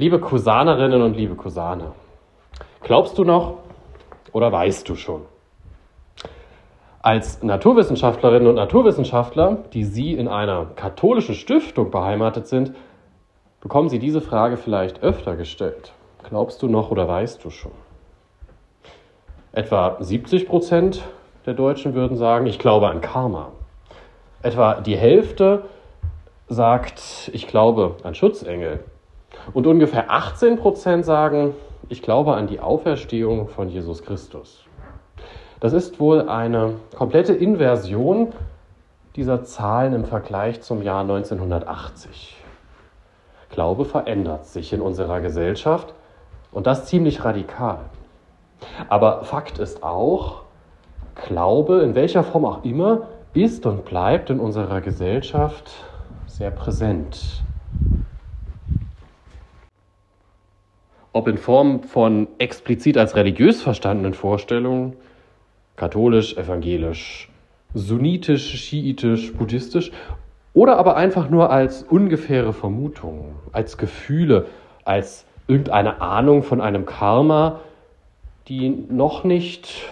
Liebe Cousanerinnen und liebe Cousane, glaubst du noch oder weißt du schon? Als Naturwissenschaftlerinnen und Naturwissenschaftler, die Sie in einer katholischen Stiftung beheimatet sind, bekommen Sie diese Frage vielleicht öfter gestellt. Glaubst du noch oder weißt du schon? Etwa 70 Prozent der Deutschen würden sagen, ich glaube an Karma. Etwa die Hälfte sagt, ich glaube an Schutzengel. Und ungefähr 18 Prozent sagen, ich glaube an die Auferstehung von Jesus Christus. Das ist wohl eine komplette Inversion dieser Zahlen im Vergleich zum Jahr 1980. Glaube verändert sich in unserer Gesellschaft und das ziemlich radikal. Aber Fakt ist auch, Glaube, in welcher Form auch immer, ist und bleibt in unserer Gesellschaft sehr präsent. Ob in Form von explizit als religiös verstandenen Vorstellungen, katholisch, evangelisch, sunnitisch, schiitisch, buddhistisch, oder aber einfach nur als ungefähre Vermutungen, als Gefühle, als irgendeine Ahnung von einem Karma, die noch nicht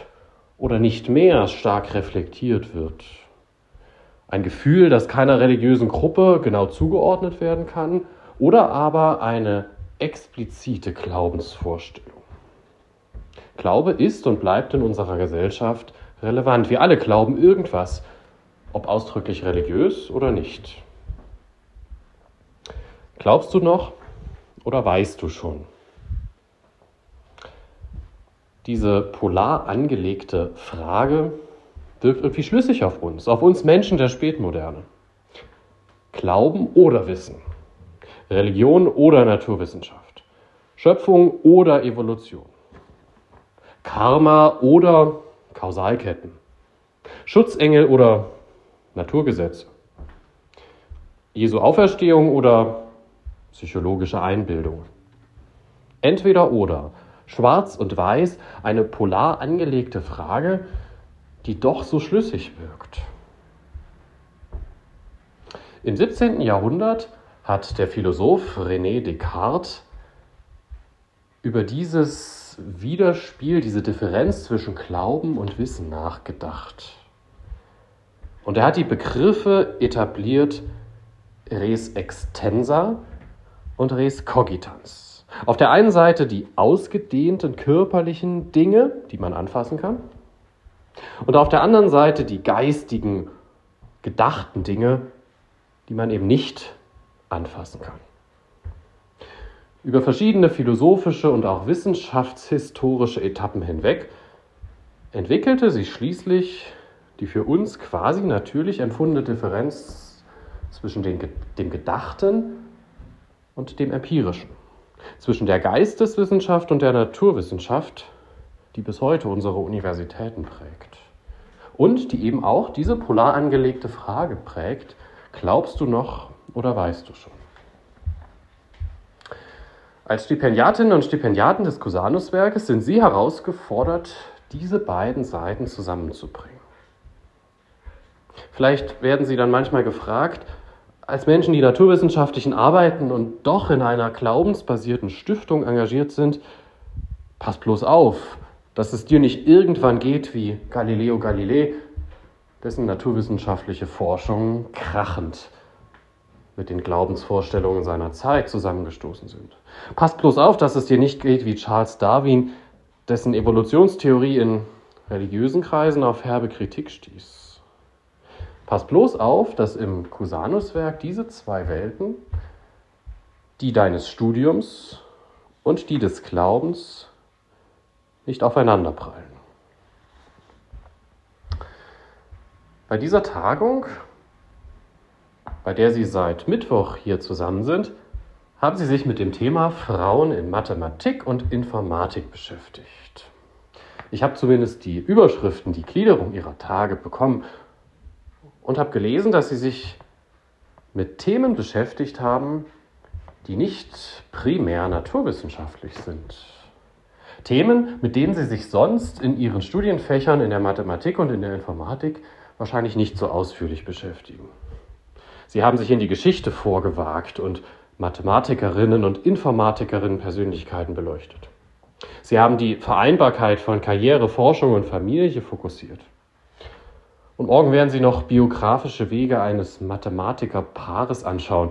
oder nicht mehr stark reflektiert wird. Ein Gefühl, das keiner religiösen Gruppe genau zugeordnet werden kann, oder aber eine explizite Glaubensvorstellung. Glaube ist und bleibt in unserer Gesellschaft relevant. Wir alle glauben irgendwas, ob ausdrücklich religiös oder nicht. Glaubst du noch oder weißt du schon? Diese polar angelegte Frage wirkt irgendwie schlüssig auf uns, auf uns Menschen der Spätmoderne. Glauben oder Wissen, Religion oder Naturwissenschaft, Schöpfung oder Evolution, Karma oder Kausalketten, Schutzengel oder Naturgesetze, Jesu Auferstehung oder psychologische Einbildung. Entweder oder, schwarz und weiß, eine polar angelegte Frage, die doch so schlüssig wirkt. Im 17. Jahrhundert hat der Philosoph René Descartes über dieses Widerspiel, diese Differenz zwischen Glauben und Wissen nachgedacht. Und er hat die Begriffe etabliert res extensa und res cogitans. Auf der einen Seite die ausgedehnten körperlichen Dinge, die man anfassen kann, und auf der anderen Seite die geistigen, gedachten Dinge, die man eben nicht anfassen kann. Über verschiedene philosophische und auch wissenschaftshistorische Etappen hinweg entwickelte sich schließlich die für uns quasi natürlich empfundene Differenz zwischen dem Gedachten und dem Empirischen, zwischen der Geisteswissenschaft und der Naturwissenschaft, die bis heute unsere Universitäten prägt. Und die eben auch diese polar angelegte Frage prägt, glaubst du noch oder weißt du schon? Als Stipendiatinnen und Stipendiaten des Cusanus-Werkes sind Sie herausgefordert, diese beiden Seiten zusammenzubringen. Vielleicht werden Sie dann manchmal gefragt, als Menschen, die naturwissenschaftlichen arbeiten und doch in einer glaubensbasierten Stiftung engagiert sind, pass bloß auf, dass es dir nicht irgendwann geht wie Galileo Galilei, dessen naturwissenschaftliche Forschungen krachend mit den Glaubensvorstellungen seiner Zeit zusammengestoßen sind. Passt bloß auf, dass es dir nicht geht wie Charles Darwin, dessen Evolutionstheorie in religiösen Kreisen auf herbe Kritik stieß. Passt bloß auf, dass im Cusanus-Werk diese zwei Welten, die deines Studiums und die des Glaubens, nicht aufeinanderprallen. Bei dieser Tagung bei der Sie seit Mittwoch hier zusammen sind, haben Sie sich mit dem Thema Frauen in Mathematik und Informatik beschäftigt. Ich habe zumindest die Überschriften, die Gliederung Ihrer Tage bekommen und habe gelesen, dass Sie sich mit Themen beschäftigt haben, die nicht primär naturwissenschaftlich sind. Themen, mit denen Sie sich sonst in Ihren Studienfächern in der Mathematik und in der Informatik wahrscheinlich nicht so ausführlich beschäftigen. Sie haben sich in die Geschichte vorgewagt und Mathematikerinnen und Informatikerinnen Persönlichkeiten beleuchtet. Sie haben die Vereinbarkeit von Karriere, Forschung und Familie fokussiert. Und morgen werden Sie noch biografische Wege eines Mathematikerpaares anschauen.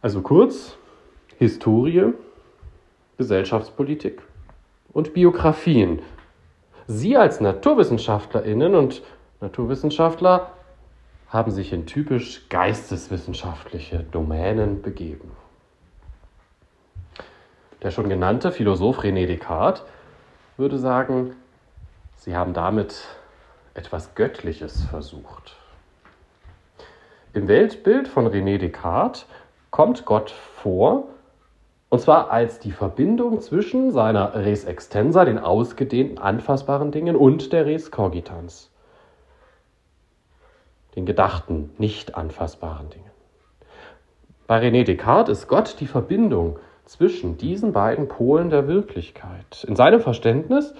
Also kurz, Historie, Gesellschaftspolitik und Biografien. Sie als Naturwissenschaftlerinnen und Naturwissenschaftler haben sich in typisch geisteswissenschaftliche Domänen begeben. Der schon genannte Philosoph René Descartes würde sagen, sie haben damit etwas Göttliches versucht. Im Weltbild von René Descartes kommt Gott vor, und zwar als die Verbindung zwischen seiner Res extensa, den ausgedehnten, anfassbaren Dingen, und der Res cogitans, den gedachten, nicht anfassbaren Dingen. Bei René Descartes ist Gott die Verbindung zwischen diesen beiden Polen der Wirklichkeit. In seinem Verständnis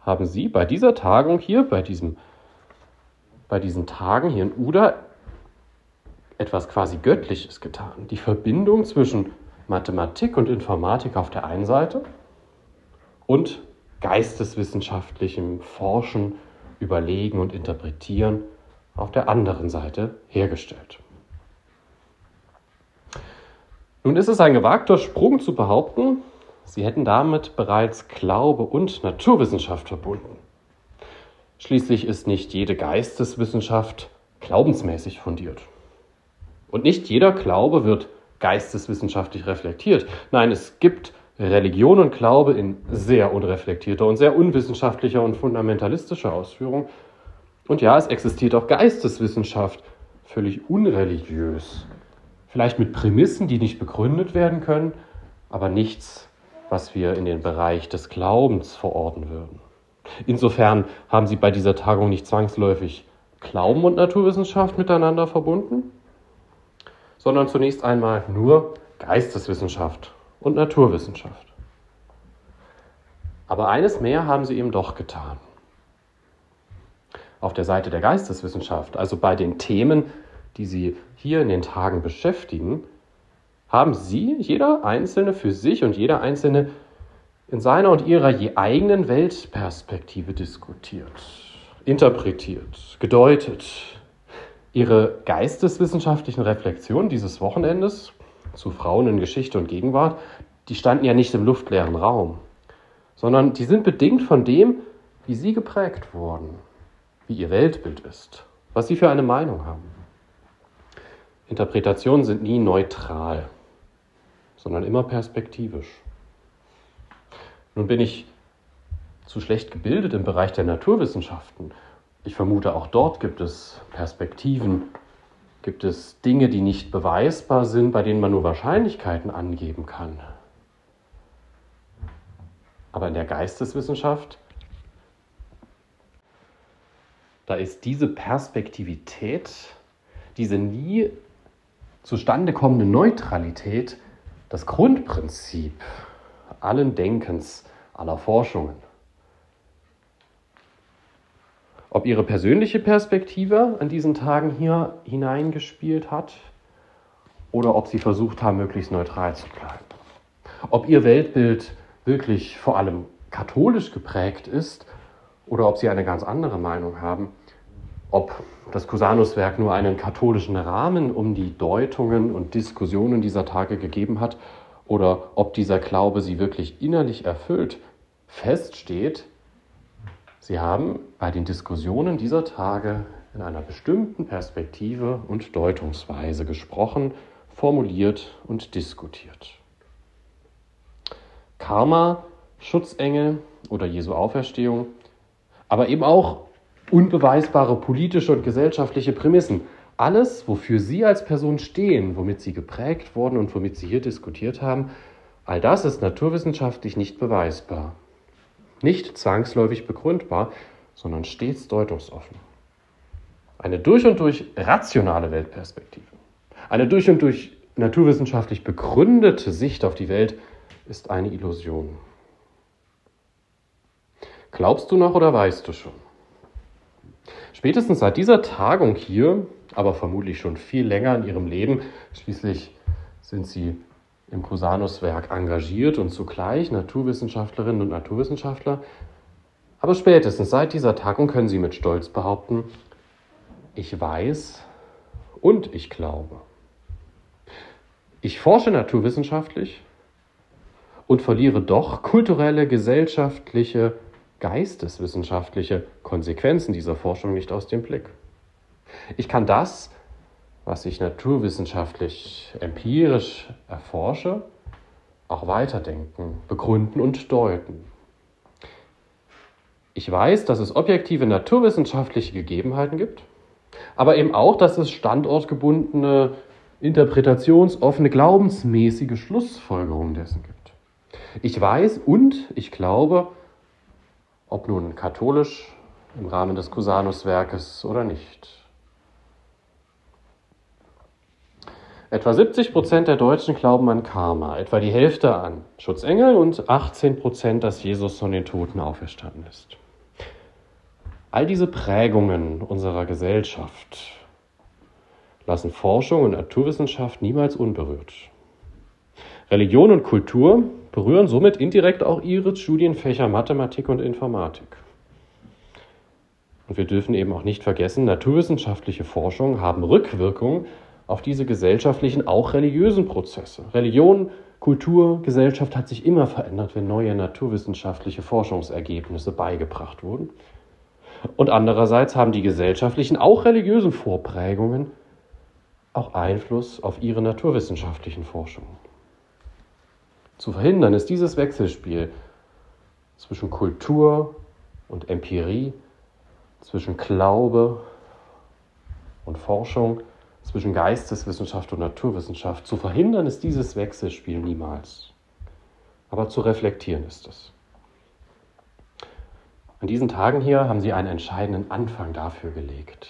haben Sie bei dieser Tagung hier, bei, diesem, bei diesen Tagen hier in Uda, etwas quasi Göttliches getan. Die Verbindung zwischen Mathematik und Informatik auf der einen Seite und geisteswissenschaftlichem Forschen, Überlegen und Interpretieren auf der anderen Seite hergestellt. Nun ist es ein gewagter Sprung zu behaupten, sie hätten damit bereits Glaube und Naturwissenschaft verbunden. Schließlich ist nicht jede Geisteswissenschaft glaubensmäßig fundiert. Und nicht jeder Glaube wird geisteswissenschaftlich reflektiert. Nein, es gibt Religion und Glaube in sehr unreflektierter und sehr unwissenschaftlicher und fundamentalistischer Ausführung. Und ja, es existiert auch Geisteswissenschaft, völlig unreligiös. Vielleicht mit Prämissen, die nicht begründet werden können, aber nichts, was wir in den Bereich des Glaubens verorten würden. Insofern haben Sie bei dieser Tagung nicht zwangsläufig Glauben und Naturwissenschaft miteinander verbunden, sondern zunächst einmal nur Geisteswissenschaft und Naturwissenschaft. Aber eines mehr haben sie eben doch getan. Auf der Seite der Geisteswissenschaft, also bei den Themen, die sie hier in den Tagen beschäftigen, haben sie, jeder Einzelne für sich und jeder Einzelne in seiner und ihrer je eigenen Weltperspektive diskutiert, interpretiert, gedeutet, Ihre geisteswissenschaftlichen Reflexionen dieses Wochenendes zu Frauen in Geschichte und Gegenwart, die standen ja nicht im luftleeren Raum, sondern die sind bedingt von dem, wie sie geprägt wurden, wie ihr Weltbild ist, was sie für eine Meinung haben. Interpretationen sind nie neutral, sondern immer perspektivisch. Nun bin ich zu schlecht gebildet im Bereich der Naturwissenschaften, ich vermute, auch dort gibt es Perspektiven, gibt es Dinge, die nicht beweisbar sind, bei denen man nur Wahrscheinlichkeiten angeben kann. Aber in der Geisteswissenschaft, da ist diese Perspektivität, diese nie zustande kommende Neutralität das Grundprinzip allen Denkens, aller Forschungen. Ob ihre persönliche Perspektive an diesen Tagen hier hineingespielt hat oder ob sie versucht haben, möglichst neutral zu bleiben. Ob ihr Weltbild wirklich vor allem katholisch geprägt ist oder ob sie eine ganz andere Meinung haben. Ob das Cusanus-Werk nur einen katholischen Rahmen um die Deutungen und Diskussionen dieser Tage gegeben hat oder ob dieser Glaube sie wirklich innerlich erfüllt, feststeht, Sie haben bei den Diskussionen dieser Tage in einer bestimmten Perspektive und Deutungsweise gesprochen, formuliert und diskutiert. Karma, Schutzengel oder Jesu Auferstehung, aber eben auch unbeweisbare politische und gesellschaftliche Prämissen. Alles, wofür Sie als Person stehen, womit Sie geprägt wurden und womit Sie hier diskutiert haben, all das ist naturwissenschaftlich nicht beweisbar nicht zwangsläufig begründbar, sondern stets deutungsoffen. Eine durch und durch rationale Weltperspektive, eine durch und durch naturwissenschaftlich begründete Sicht auf die Welt ist eine Illusion. Glaubst du noch oder weißt du schon? Spätestens seit dieser Tagung hier, aber vermutlich schon viel länger in ihrem Leben, schließlich sind Sie im Cusanus-Werk engagiert und zugleich Naturwissenschaftlerinnen und Naturwissenschaftler. Aber spätestens seit dieser Tagung können Sie mit Stolz behaupten, ich weiß und ich glaube. Ich forsche naturwissenschaftlich und verliere doch kulturelle, gesellschaftliche, geisteswissenschaftliche Konsequenzen dieser Forschung nicht aus dem Blick. Ich kann das, was ich naturwissenschaftlich empirisch erforsche, auch weiterdenken, begründen und deuten. Ich weiß, dass es objektive naturwissenschaftliche Gegebenheiten gibt, aber eben auch, dass es standortgebundene, interpretationsoffene, glaubensmäßige Schlussfolgerungen dessen gibt. Ich weiß und ich glaube, ob nun katholisch im Rahmen des Cusanus-Werkes oder nicht. Etwa 70 Prozent der Deutschen glauben an Karma, etwa die Hälfte an Schutzengel und 18 Prozent, dass Jesus von den Toten auferstanden ist. All diese Prägungen unserer Gesellschaft lassen Forschung und Naturwissenschaft niemals unberührt. Religion und Kultur berühren somit indirekt auch ihre Studienfächer Mathematik und Informatik. Und wir dürfen eben auch nicht vergessen, naturwissenschaftliche Forschung haben Rückwirkungen auf diese gesellschaftlichen, auch religiösen Prozesse. Religion, Kultur, Gesellschaft hat sich immer verändert, wenn neue naturwissenschaftliche Forschungsergebnisse beigebracht wurden. Und andererseits haben die gesellschaftlichen, auch religiösen Vorprägungen auch Einfluss auf ihre naturwissenschaftlichen Forschungen. Zu verhindern ist dieses Wechselspiel zwischen Kultur und Empirie, zwischen Glaube und Forschung zwischen Geisteswissenschaft und Naturwissenschaft. Zu verhindern ist dieses Wechselspiel niemals. Aber zu reflektieren ist es. An diesen Tagen hier haben Sie einen entscheidenden Anfang dafür gelegt.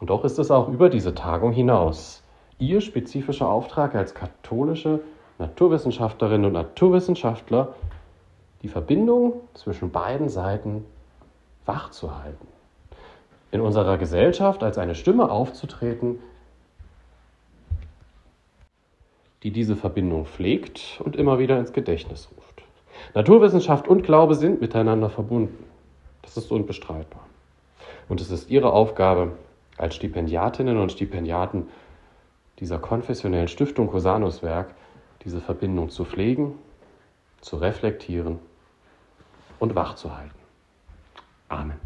Und doch ist es auch über diese Tagung hinaus Ihr spezifischer Auftrag als katholische Naturwissenschaftlerinnen und Naturwissenschaftler, die Verbindung zwischen beiden Seiten wachzuhalten in unserer Gesellschaft als eine Stimme aufzutreten, die diese Verbindung pflegt und immer wieder ins Gedächtnis ruft. Naturwissenschaft und Glaube sind miteinander verbunden. Das ist unbestreitbar. Und es ist Ihre Aufgabe als Stipendiatinnen und Stipendiaten dieser konfessionellen Stiftung Cosanus-Werk, diese Verbindung zu pflegen, zu reflektieren und wachzuhalten. Amen.